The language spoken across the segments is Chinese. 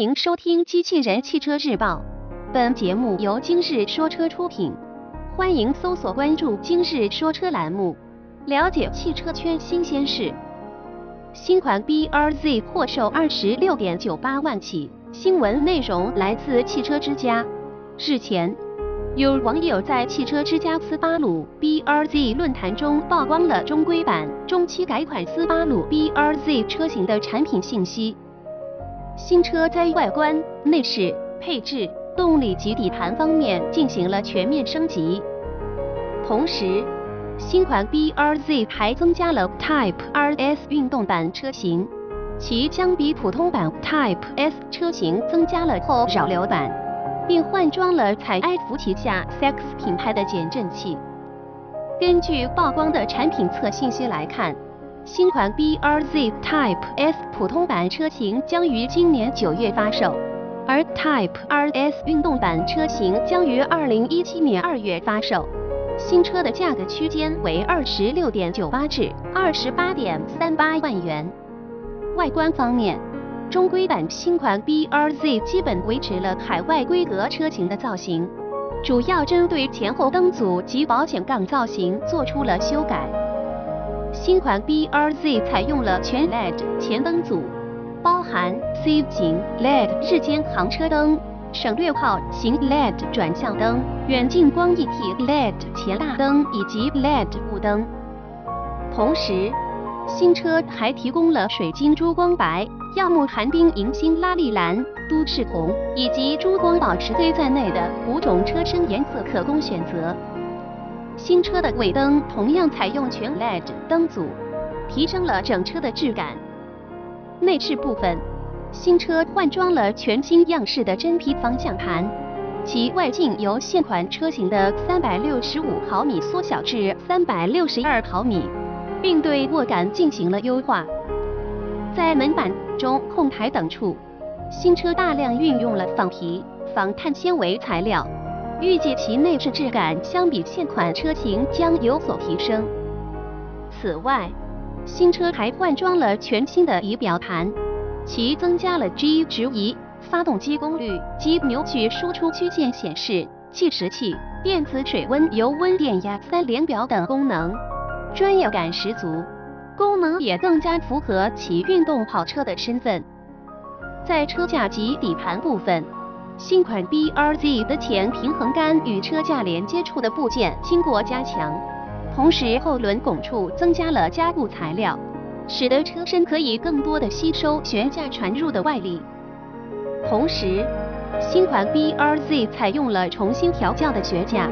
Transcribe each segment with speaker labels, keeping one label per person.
Speaker 1: 迎收听《机器人汽车日报》，本节目由今日说车出品。欢迎搜索关注“今日说车”栏目，了解汽车圈新鲜事。新款 BRZ 获售二十六点九八万起。新闻内容来自汽车之家。日前，有网友在汽车之家斯巴鲁 BRZ 论坛中曝光了中规版中期改款斯巴鲁 BRZ 车型的产品信息。新车在外观、内饰、配置、动力及底盘方面进行了全面升级。同时，新款 BRZ 还增加了 Type RS 运动版车型，其相比普通版 Type S 车型增加了后扰流板，并换装了采埃孚旗下 Sex 品牌的减震器。根据曝光的产品测信息来看。新款 BRZ Type S 普通版车型将于今年九月发售，而 Type RS 运动版车型将于二零一七年二月发售。新车的价格区间为二十六点九八至二十八点三八万元。外观方面，中规版新款 BRZ 基本维持了海外规格车型的造型，主要针对前后灯组及保险杠造型做出了修改。新款 BRZ 采用了全 LED 前灯组，包含 C 型 LED 日间行车灯、省略号型 LED 转向灯、远近光一体 LED 前大灯以及 LED 雾灯。同时，新车还提供了水晶珠光白、耀目寒冰银星拉力蓝、都市红以及珠光宝石黑在内的五种车身颜色可供选择。新车的尾灯同样采用全 LED 灯组，提升了整车的质感。内饰部分，新车换装了全新样式的真皮方向盘，其外径由现款车型的三百六十五毫米缩小至三百六十二毫米，并对握感进行了优化。在门板、中控台等处，新车大量运用了仿皮、仿碳纤维材料。预计其内饰质感相比现款车型将有所提升。此外，新车还换装了全新的仪表盘，其增加了 G 值仪、发动机功率及扭矩输出曲线显示、计时器、电子水温油温电压三联表等功能，专业感十足，功能也更加符合其运动跑车的身份。在车架及底盘部分。新款 BRZ 的前平衡杆与车架连接处的部件经过加强，同时后轮拱处增加了加固材料，使得车身可以更多的吸收悬架传入的外力。同时，新款 BRZ 采用了重新调教的悬架，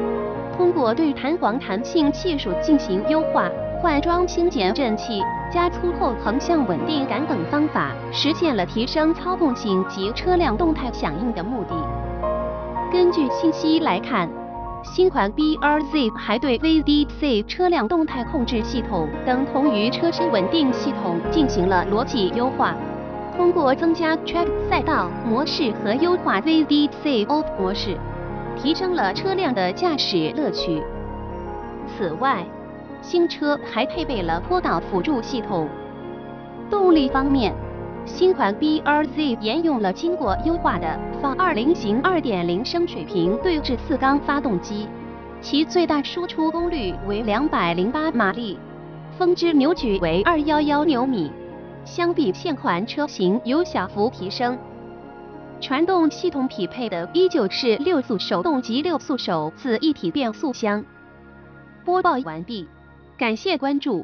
Speaker 1: 通过对弹簧弹性系数进行优化，换装新减震器。加粗后横向稳定杆等方法，实现了提升操控性及车辆动态响应的目的。根据信息来看，新款 BRZ 还对 VDC 车辆动态控制系统等同于车身稳定系统进行了逻辑优化，通过增加 Track 赛道模式和优化 VDC Off 模式，提升了车辆的驾驶乐趣。此外，新车还配备了坡道辅助系统。动力方面，新款 BRZ 沿用了经过优化的仿20型2.0升水平对置四缸发动机，其最大输出功率为208马力，峰值扭矩为211牛米，相比现款车型有小幅提升。传动系统匹配的依旧是六速手动及六速手自一体变速箱。播报完毕。感谢关注。